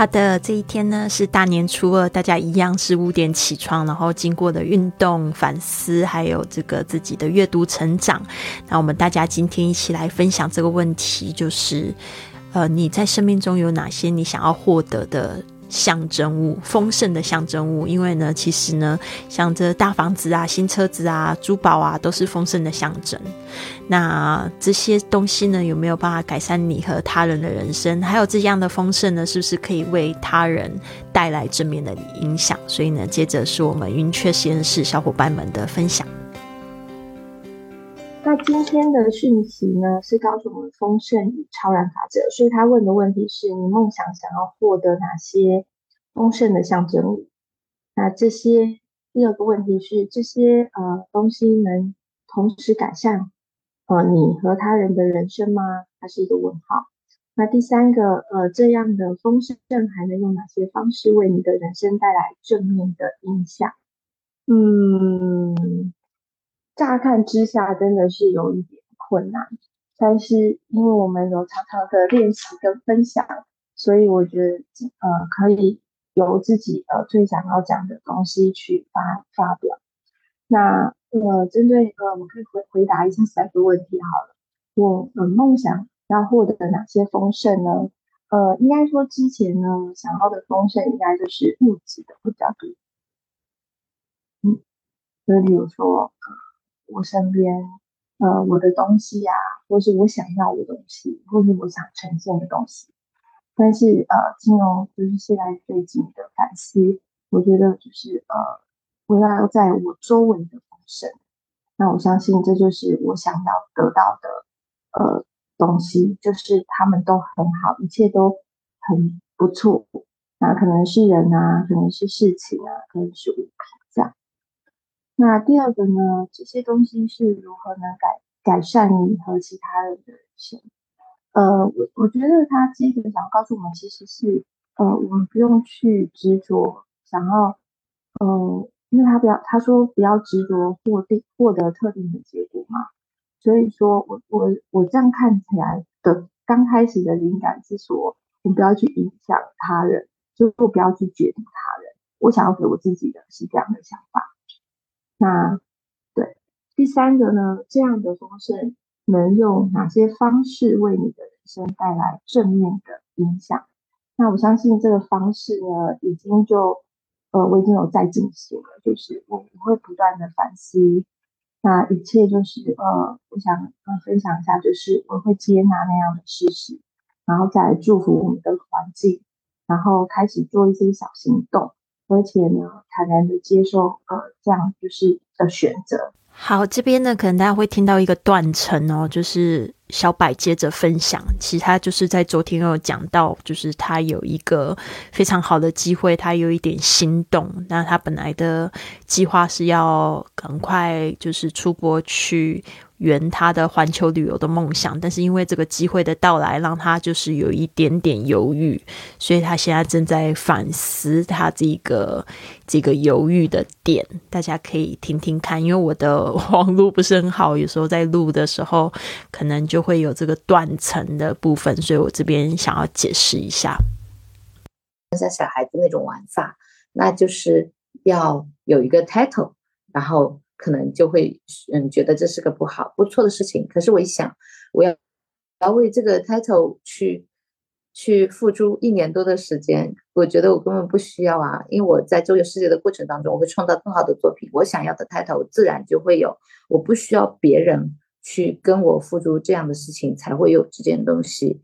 好的，这一天呢是大年初二，大家一样是五点起床，然后经过的运动、反思，还有这个自己的阅读成长。那我们大家今天一起来分享这个问题，就是呃，你在生命中有哪些你想要获得的？象征物，丰盛的象征物。因为呢，其实呢，像这大房子啊、新车子啊、珠宝啊，都是丰盛的象征。那这些东西呢，有没有办法改善你和他人的人生？还有这样的丰盛呢，是不是可以为他人带来正面的影响？所以呢，接着是我们云雀实验室小伙伴们的分享。那今天的讯息呢，是告诉我们丰盛与超然法则。所以他问的问题是你梦想想要获得哪些丰盛的象征物？那这些第二个问题是这些呃东西能同时改善呃你和他人的人生吗？它是一个问号。那第三个呃这样的丰盛还能用哪些方式为你的人生带来正面的影响？嗯。乍看之下真的是有一点困难，但是因为我们有常常的练习跟分享，所以我觉得呃可以由自己呃最想要讲的东西去发发表。那呃针对呃我可以回回答一下三个问题好了。我呃梦想要获得哪些丰盛呢？呃应该说之前呢想要的丰盛应该就是物质的会比较多。嗯，就比如说。我身边，呃，我的东西呀，或是我想要的东西，或是我想呈现的东西。但是，呃，金融就是现在最近的反思，我觉得就是呃，围绕在我周围的丰盛。那我相信这就是我想要得到的，呃，东西，就是他们都很好，一切都很不错。那可能是人啊，可能是事情啊，可能是物品。那第二个呢？这些东西是如何能改改善你和其他人的人生？呃，我我觉得他接着想告诉我们，其实是呃，我们不用去执着，想要，呃，因为他不要他说不要执着获定获得特定的结果嘛。所以说我我我这样看起来的刚开始的灵感是说，我不要去影响他人，就不要去决定他人。我想要给我自己的是这样的想法。那对第三个呢？这样的丰盛能用哪些方式为你的人生带来正面的影响？那我相信这个方式呢，已经就呃，我已经有在进行了，就是我我会不断的反思。那一切就是呃，我想呃分享一下，就是我会接纳那样的事实，然后再祝福我们的环境，然后开始做一些小行动。而且呢，坦然的接受，呃，这样就是的选择。好，这边呢，可能大家会听到一个断层哦，就是小柏接着分享，其实他就是在昨天有讲到，就是他有一个非常好的机会，他有一点心动。那他本来的计划是要赶快就是出国去。圆他的环球旅游的梦想，但是因为这个机会的到来，让他就是有一点点犹豫，所以他现在正在反思他这个这个犹豫的点。大家可以听听看，因为我的网络不是很好，有时候在录的时候可能就会有这个断层的部分，所以我这边想要解释一下。像小孩子那种玩法，那就是要有一个 title，然后。可能就会嗯觉得这是个不好不错的事情，可是我一想，我要要为这个 title 去去付出一年多的时间，我觉得我根本不需要啊，因为我在周游世界的过程当中，我会创造更好的作品，我想要的 title 自然就会有，我不需要别人去跟我付出这样的事情才会有这件东西，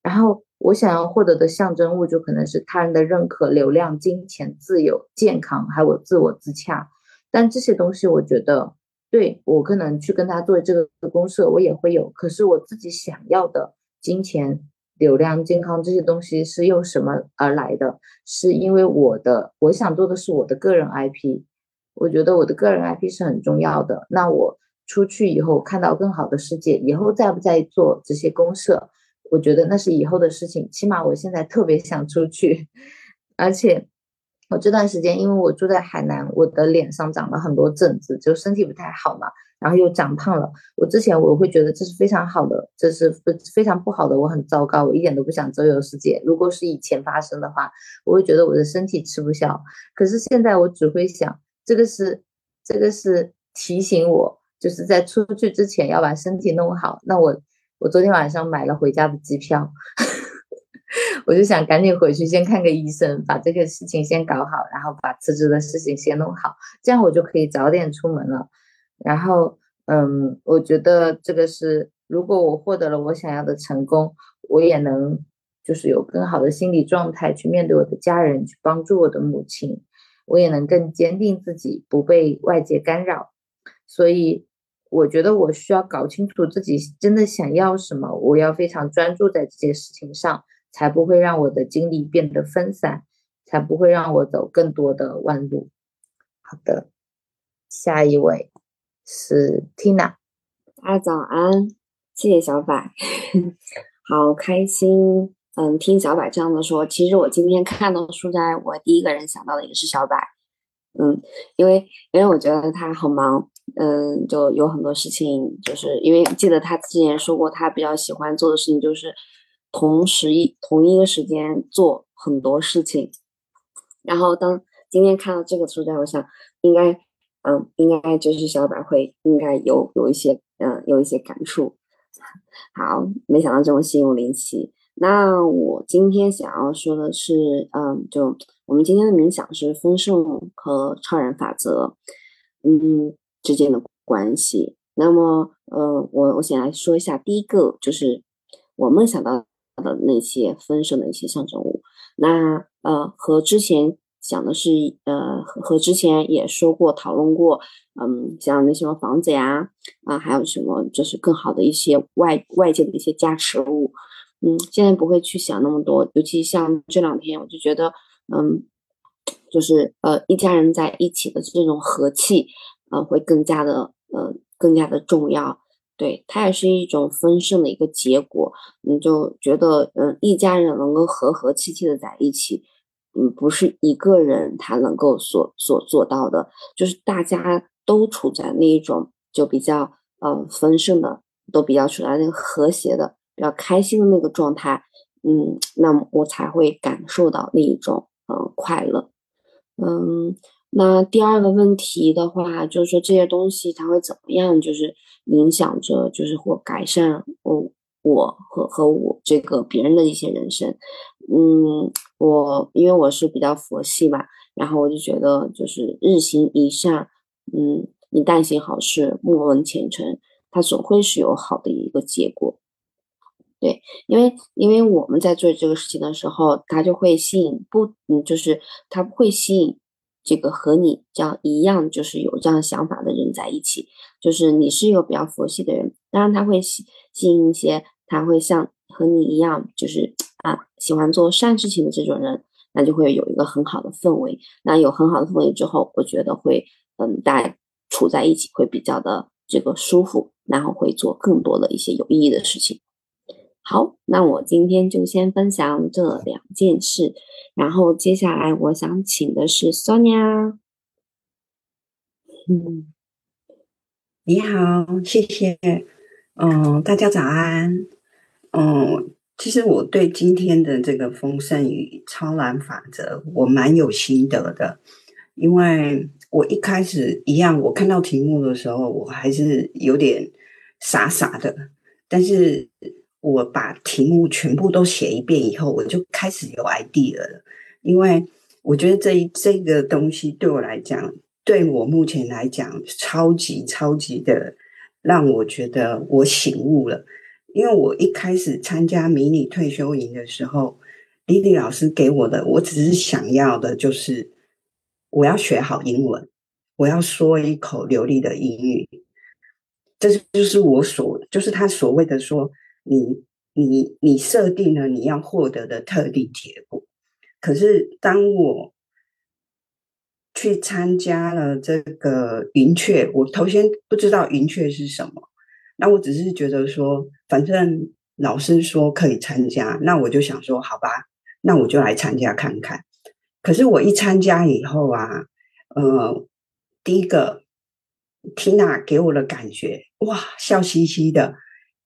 然后我想要获得的象征物就可能是他人的认可、流量、金钱、自由、健康，还有我自我自洽。但这些东西，我觉得对我可能去跟他做这个公社，我也会有。可是我自己想要的金钱、流量、健康这些东西是用什么而来的？是因为我的我想做的是我的个人 IP。我觉得我的个人 IP 是很重要的。那我出去以后看到更好的世界，以后再不再做这些公社，我觉得那是以后的事情。起码我现在特别想出去，而且。我这段时间，因为我住在海南，我的脸上长了很多疹子，就身体不太好嘛。然后又长胖了。我之前我会觉得这是非常好的，这是非常不好的，我很糟糕，我一点都不想周游世界。如果是以前发生的话，我会觉得我的身体吃不消。可是现在我只会想，这个是这个是提醒我，就是在出去之前要把身体弄好。那我我昨天晚上买了回家的机票。我就想赶紧回去先看个医生，把这个事情先搞好，然后把辞职的事情先弄好，这样我就可以早点出门了。然后，嗯，我觉得这个是，如果我获得了我想要的成功，我也能就是有更好的心理状态去面对我的家人，去帮助我的母亲，我也能更坚定自己，不被外界干扰。所以，我觉得我需要搞清楚自己真的想要什么，我要非常专注在这件事情上。才不会让我的精力变得分散，才不会让我走更多的弯路。好的，下一位是 Tina，大家早安，谢谢小柏，好开心。嗯，听小柏这样的说，其实我今天看到书斋，我第一个人想到的也是小柏。嗯，因为因为我觉得他很忙，嗯，就有很多事情，就是因为记得他之前说过，他比较喜欢做的事情就是。同时一同一个时间做很多事情，然后当今天看到这个书单，我想应该，嗯，应该就是小百会应该有有一些，嗯，有一些感触。好，没想到这么心有灵犀。那我今天想要说的是，嗯，就我们今天的冥想是丰盛和超然法则，嗯之间的关系。那么，呃，我我先来说一下第一个，就是我梦想到。的那些丰盛的一些象征物，那呃和之前讲的是呃和之前也说过讨论过，嗯像那什么房子呀啊还有什么就是更好的一些外外界的一些加持物，嗯现在不会去想那么多，尤其像这两天我就觉得嗯就是呃一家人在一起的这种和气，呃会更加的呃更加的重要。对，它也是一种丰盛的一个结果，你就觉得，嗯，一家人能够和和气气的在一起，嗯，不是一个人他能够所所做到的，就是大家都处在那一种就比较，嗯，丰盛的，都比较处在那个和谐的、比较开心的那个状态，嗯，那么我才会感受到那一种，嗯，快乐，嗯，那第二个问题的话，就是说这些东西它会怎么样，就是。影响着，就是或改善我我和和我这个别人的一些人生。嗯，我因为我是比较佛系嘛，然后我就觉得就是日行一善，嗯，你但行好事，莫问前程，它总会是有好的一个结果。对，因为因为我们在做这个事情的时候，它就会吸引不，嗯，就是它会吸引。这个和你这样一样，就是有这样想法的人在一起，就是你是一个比较佛系的人，当然他会吸吸引一些，他会像和你一样，就是啊喜欢做善事情的这种人，那就会有一个很好的氛围。那有很好的氛围之后，我觉得会嗯，大家处在一起会比较的这个舒服，然后会做更多的一些有意义的事情。好，那我今天就先分享这两件事，然后接下来我想请的是 Sonia。嗯，你好，谢谢。嗯，大家早安。嗯，其实我对今天的这个丰盛与超然法则，我蛮有心得的，因为我一开始一样，我看到题目的时候，我还是有点傻傻的，但是。我把题目全部都写一遍以后，我就开始有 idea 了。因为我觉得这一这个东西对我来讲，对我目前来讲，超级超级的让我觉得我醒悟了。因为我一开始参加迷你退休营的时候，丽丽老师给我的，我只是想要的就是我要学好英文，我要说一口流利的英语。这就是我所，就是他所谓的说。你你你设定了你要获得的特定结果，可是当我去参加了这个云雀，我头先不知道云雀是什么，那我只是觉得说，反正老师说可以参加，那我就想说，好吧，那我就来参加看看。可是我一参加以后啊，呃，第一个 Tina 给我的感觉，哇，笑嘻嘻的。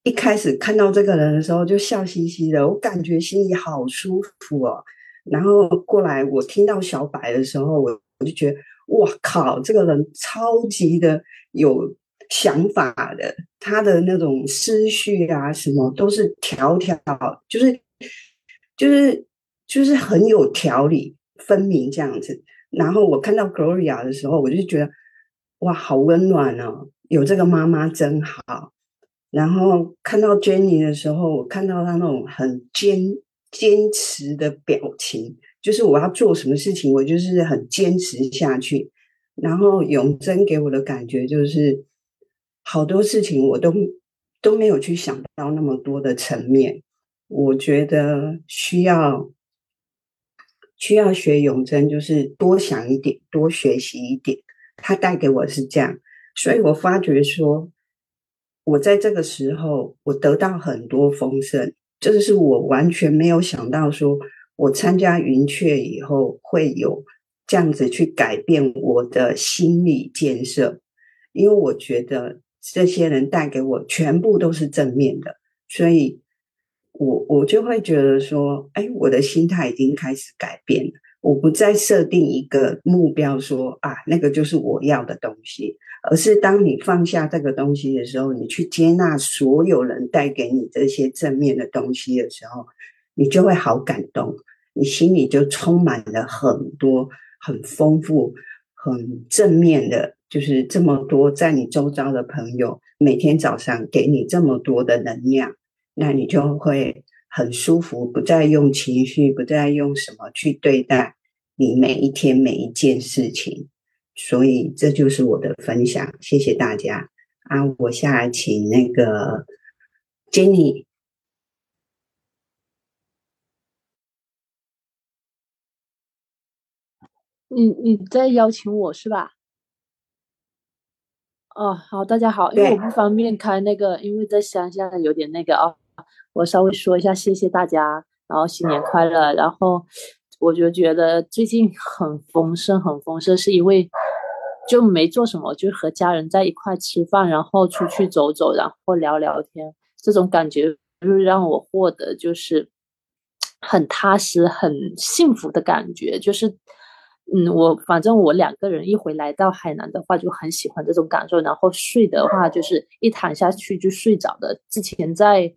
一开始看到这个人的时候就笑嘻嘻的，我感觉心里好舒服哦。然后过来，我听到小白的时候，我我就觉得，哇靠，这个人超级的有想法的，他的那种思绪啊，什么都是条条，就是就是就是很有条理分明这样子。然后我看到 Gloria 的时候，我就觉得，哇，好温暖哦，有这个妈妈真好。然后看到 Jenny 的时候，我看到她那种很坚坚持的表情，就是我要做什么事情，我就是很坚持下去。然后永贞给我的感觉就是，好多事情我都都没有去想到那么多的层面。我觉得需要需要学永贞，就是多想一点，多学习一点。他带给我是这样，所以我发觉说。我在这个时候，我得到很多丰盛，这个是我完全没有想到，说我参加云雀以后会有这样子去改变我的心理建设，因为我觉得这些人带给我全部都是正面的，所以我我就会觉得说，哎，我的心态已经开始改变了。我不再设定一个目标，说啊，那个就是我要的东西，而是当你放下这个东西的时候，你去接纳所有人带给你这些正面的东西的时候，你就会好感动，你心里就充满了很多很丰富、很正面的，就是这么多在你周遭的朋友每天早上给你这么多的能量，那你就会。很舒服，不再用情绪，不再用什么去对待你每一天每一件事情，所以这就是我的分享，谢谢大家啊！我下来请那个 Jenny，你你在邀请我是吧？哦，好，大家好，因为我不方便开那个，因为在乡下有点那个啊。我稍微说一下，谢谢大家，然后新年快乐。然后我就觉得最近很丰盛，很丰盛，是因为就没做什么，就和家人在一块吃饭，然后出去走走，然后聊聊天，这种感觉就是让我获得就是很踏实、很幸福的感觉。就是嗯，我反正我两个人一回来到海南的话，就很喜欢这种感受。然后睡的话，就是一躺下去就睡着的。之前在。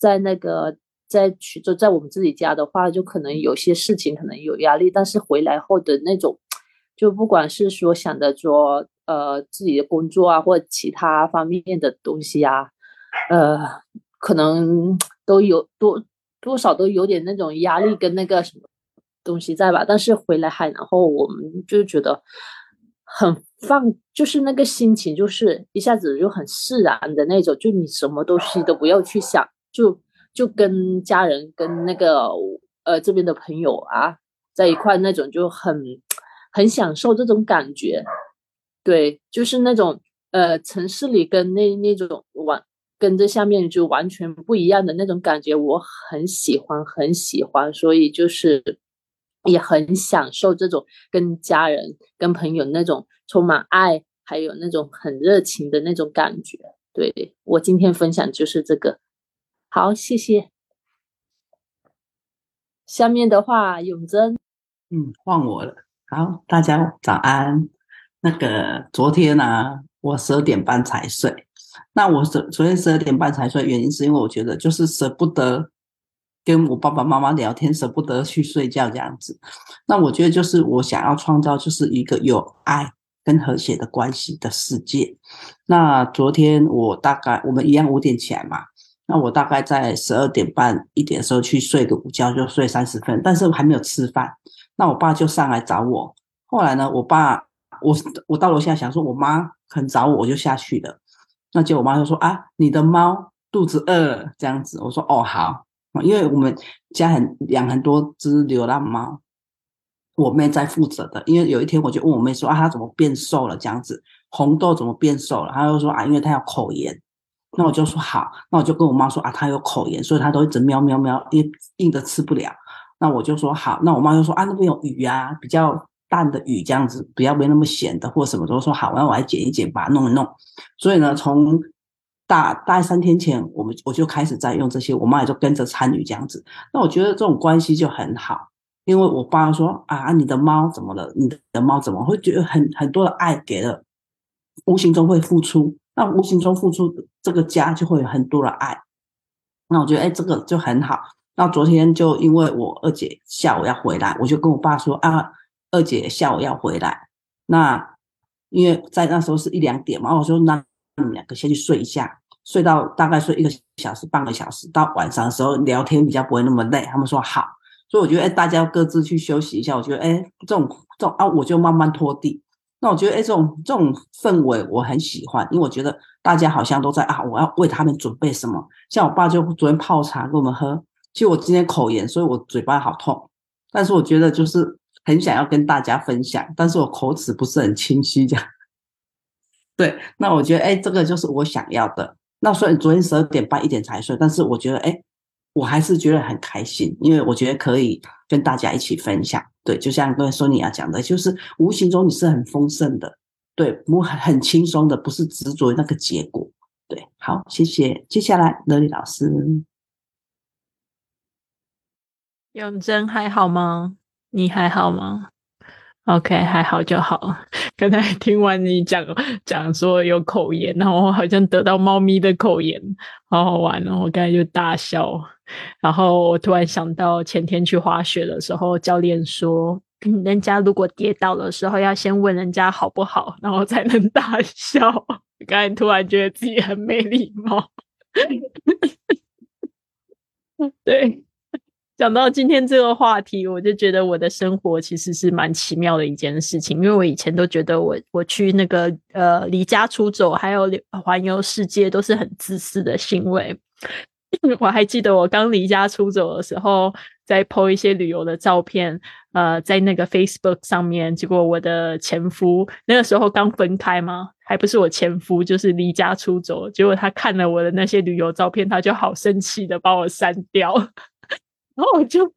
在那个在衢州，在我们自己家的话，就可能有些事情可能有压力，但是回来后的那种，就不管是说想着说呃自己的工作啊，或其他方面的东西啊，呃，可能都有多多少都有点那种压力跟那个什么东西在吧。但是回来海南后，我们就觉得很放，就是那个心情就是一下子就很释然的那种，就你什么东西都不要去想。就就跟家人跟那个呃这边的朋友啊在一块那种就很很享受这种感觉，对，就是那种呃城市里跟那那种完跟这下面就完全不一样的那种感觉，我很喜欢很喜欢，所以就是也很享受这种跟家人跟朋友那种充满爱还有那种很热情的那种感觉。对我今天分享就是这个。好，谢谢。下面的话，永珍，嗯，换我了。好，大家早安。那个昨天呢，我十二点半才睡。那我昨昨天十二点半才睡，原因是因为我觉得就是舍不得跟我爸爸妈妈聊天，舍不得去睡觉这样子。那我觉得就是我想要创造就是一个有爱跟和谐的关系的世界。那昨天我大概我们一样五点起来嘛。那我大概在十二点半一点的时候去睡个午觉，就睡三十分，但是还没有吃饭。那我爸就上来找我。后来呢，我爸我我到楼下想说，我妈很找我，我就下去了。那结果我妈就说啊，你的猫肚子饿这样子。我说哦好，因为我们家很养很多只流浪猫，我妹在负责的。因为有一天我就问我妹说啊，她怎么变瘦了这样子？红豆怎么变瘦了？她就说啊，因为她有口炎。那我就说好，那我就跟我妈说啊，她有口炎，所以她都一直喵喵喵，硬硬的吃不了。那我就说好，那我妈就说啊，那边有鱼啊，比较淡的鱼这样子，不要没那么咸的或什么，都说好，那我来剪一剪，把它弄一弄。所以呢，从大大概三天前，我们我就开始在用这些，我妈也就跟着参与这样子。那我觉得这种关系就很好，因为我爸说啊，你的猫怎么了？你的猫怎么会觉得很很多的爱给了，无形中会付出，那无形中付出这个家就会有很多的爱。那我觉得哎，这个就很好。那昨天就因为我二姐下午要回来，我就跟我爸说啊，二姐下午要回来。那因为在那时候是一两点嘛，我说那你们两个先去睡一下，睡到大概睡一个小时、半个小时，到晚上的时候聊天比较不会那么累。他们说好，所以我觉得哎，大家各自去休息一下。我觉得哎，这种这种啊，我就慢慢拖地。那我觉得哎，这种这种氛围我很喜欢，因为我觉得大家好像都在啊，我要为他们准备什么。像我爸就昨天泡茶给我们喝。其实我今天口炎，所以我嘴巴好痛。但是我觉得就是很想要跟大家分享，但是我口齿不是很清晰，这样。对，那我觉得哎，这个就是我想要的。那虽然昨天十二点半一点才睡，但是我觉得哎，我还是觉得很开心，因为我觉得可以跟大家一起分享。对，就像刚才说你要讲的，就是无形中你是很丰盛的，对，我很很轻松的，不是执着于那个结果。对，好，谢谢。接下来乐丽老师。永贞还好吗？你还好吗？OK，还好就好。刚才听完你讲讲说有口炎，然后好像得到猫咪的口炎，好好玩哦！我刚才就大笑。然后我突然想到前天去滑雪的时候，教练说，人家如果跌倒的时候要先问人家好不好，然后才能大笑。刚才突然觉得自己很没礼貌。对。讲到今天这个话题，我就觉得我的生活其实是蛮奇妙的一件事情，因为我以前都觉得我我去那个呃离家出走，还有环游世界都是很自私的行为。我还记得我刚离家出走的时候，在 po 一些旅游的照片，呃，在那个 Facebook 上面，结果我的前夫那个时候刚分开嘛，还不是我前夫，就是离家出走，结果他看了我的那些旅游照片，他就好生气的把我删掉。然后我就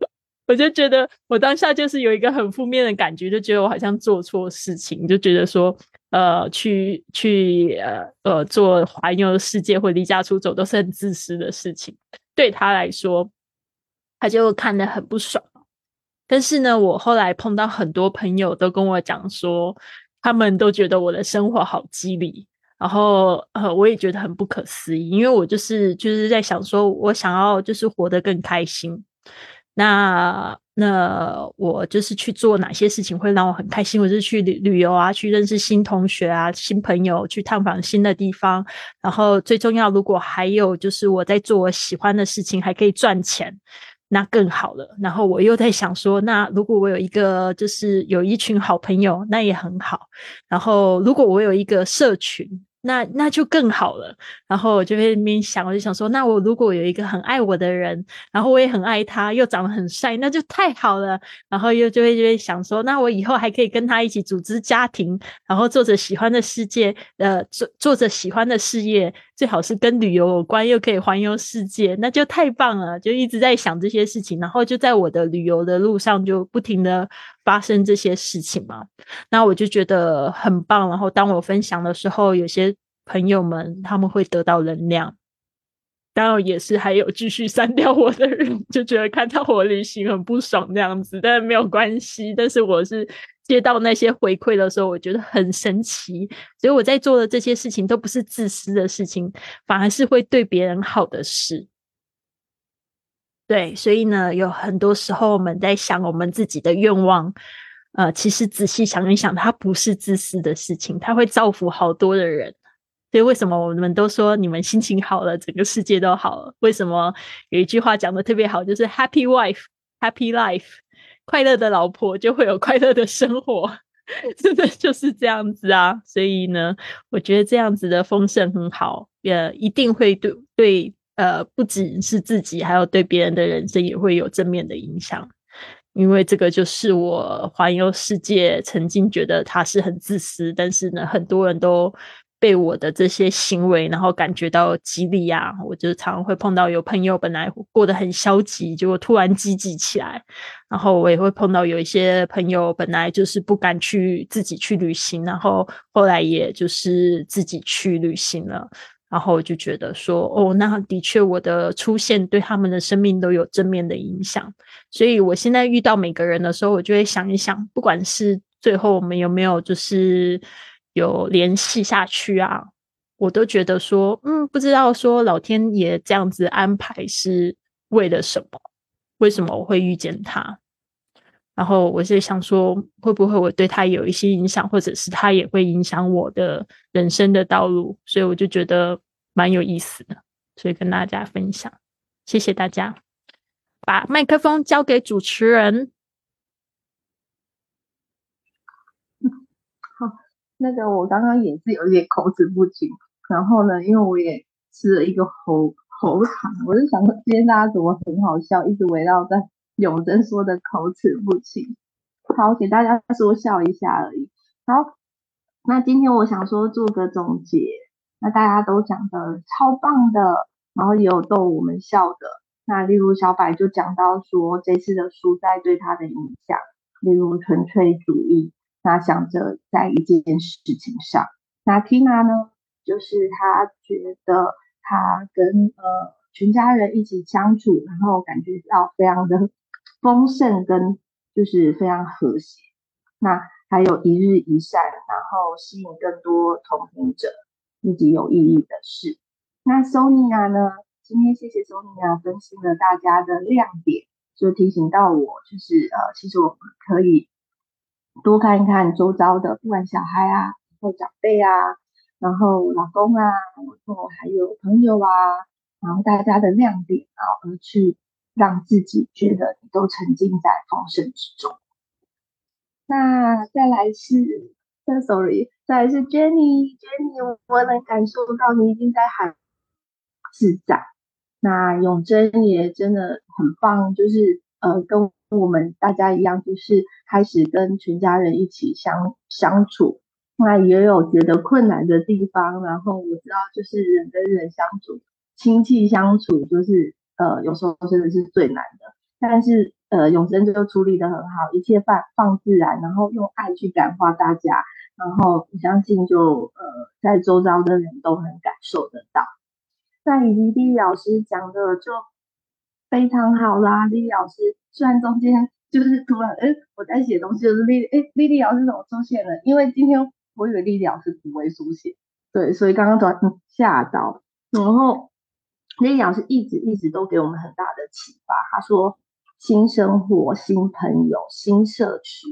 我就觉得我当下就是有一个很负面的感觉，就觉得我好像做错事情，就觉得说呃去去呃呃做环游世界或离家出走都是很自私的事情，对他来说他就看得很不爽。但是呢，我后来碰到很多朋友都跟我讲说，他们都觉得我的生活好机理，然后呃我也觉得很不可思议，因为我就是就是在想说我想要就是活得更开心。那那我就是去做哪些事情会让我很开心？我是去旅旅游啊，去认识新同学啊、新朋友，去探访新的地方。然后最重要，如果还有就是我在做我喜欢的事情，还可以赚钱，那更好了。然后我又在想说，那如果我有一个就是有一群好朋友，那也很好。然后如果我有一个社群。那那就更好了。然后我就在那边想，我就想说，那我如果有一个很爱我的人，然后我也很爱他，又长得很帅，那就太好了。然后又就会就会想说，那我以后还可以跟他一起组织家庭，然后做着喜欢的世界，呃，做做着喜欢的事业，最好是跟旅游有关，又可以环游世界，那就太棒了。就一直在想这些事情，然后就在我的旅游的路上，就不停的发生这些事情嘛。那我就觉得很棒。然后当我分享的时候，有些。朋友们，他们会得到能量，当然也是还有继续删掉我的人，就觉得看到我旅行很不爽那样子，但是没有关系。但是我是接到那些回馈的时候，我觉得很神奇，所以我在做的这些事情都不是自私的事情，反而是会对别人好的事。对，所以呢，有很多时候我们在想我们自己的愿望，呃，其实仔细想一想，它不是自私的事情，它会造福好多的人。所以为什么我们都说你们心情好了，整个世界都好了？为什么有一句话讲的特别好，就是 “Happy wife, happy life”，快乐的老婆就会有快乐的生活，真的就是这样子啊！所以呢，我觉得这样子的丰盛很好，也一定会对对呃，不仅是自己，还有对别人的人生也会有正面的影响。因为这个就是我环游世界曾经觉得他是很自私，但是呢，很多人都。被我的这些行为，然后感觉到激励啊。我就常常会碰到有朋友本来过得很消极，结果突然积极起来。然后我也会碰到有一些朋友本来就是不敢去自己去旅行，然后后来也就是自己去旅行了。然后我就觉得说，哦，那的确我的出现对他们的生命都有正面的影响。所以我现在遇到每个人的时候，我就会想一想，不管是最后我们有没有就是有联系下去啊，我都觉得说，嗯，不知道说老天爷这样子安排是为了什么？为什么我会遇见他？然后我就想说，会不会我对他有一些影响，或者是他也会影响我的人生的道路？所以我就觉得蛮有意思的，所以跟大家分享。谢谢大家，把麦克风交给主持人。好，那个我刚刚也是有一点口齿不清，然后呢，因为我也吃了一个喉喉糖，我就想说今天大家怎么很好笑，一直围绕在。永贞说的口齿不清，好，给大家说笑一下而已。好，那今天我想说做个总结，那大家都讲的超棒的，然后也有逗我们笑的。那例如小百就讲到说这次的书在对他的影响，例如纯粹主义，那想着在一件事情上。那 Tina 呢，就是他觉得他跟呃全家人一起相处，然后感觉到非常的。丰盛跟就是非常和谐，那还有一日一善，然后吸引更多同频者，以及有意义的事。那 Sonia 呢？今天谢谢 Sonia 分析了大家的亮点，就提醒到我，就是呃，其实我们可以多看一看周遭的，不管小孩啊，或长辈啊，然后老公啊，然后还有朋友啊，然后大家的亮点，然后而去。让自己觉得你都沉浸在丰盛之中。那再来是，sorry，再来是 Jenny，Jenny，我能感受到你已经在很自在。那永贞也真的很棒，就是呃，跟我们大家一样，就是开始跟全家人一起相相处。那也有觉得困难的地方，然后我知道，就是人跟人相处，亲戚相处，就是。呃，有时候真的是最难的，但是呃，永生就处理的很好，一切放放自然，然后用爱去感化大家，然后我相信就呃，在周遭的人都很感受得到。那以及丽丽老师讲的就非常好啦，丽丽老师虽然中间就是突然哎我在写东西，就是丽哎丽丽老师怎么出现了？因为今天我以为丽丽老师不会书写，对，所以刚刚突然吓到，然后。那老师一直一直都给我们很大的启发。他说：“新生活、新朋友、新社群、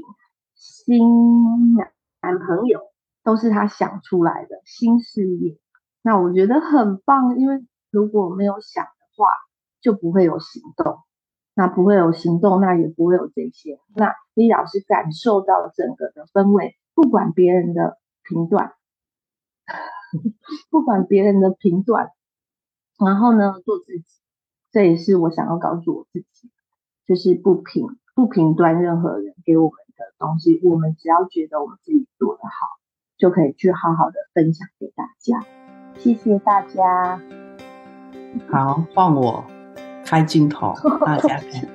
新男朋友，都是他想出来的新事业。”那我觉得很棒，因为如果没有想的话，就不会有行动。那不会有行动，那也不会有这些。那李老师感受到整个的氛围，不管别人的评断，不管别人的评断。然后呢，做自己，这也是我想要告诉我自己，就是不评不评断任何人给我们的东西，我们只要觉得我们自己做得好，就可以去好好的分享给大家。谢谢大家。好，换我开镜头，大家看，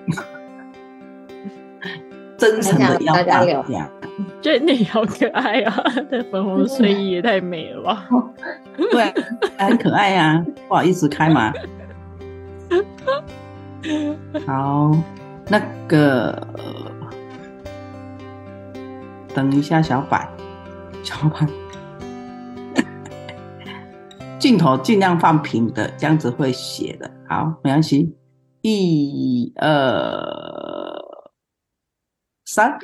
真诚的要大家讲。觉得你好可爱啊！这粉红睡衣也太美了吧？对，很可爱呀。不好意思，开嘛？好，那个等一下，小柏，小柏，镜头尽量放平的，这样子会写的。好，没关系。一、二、三。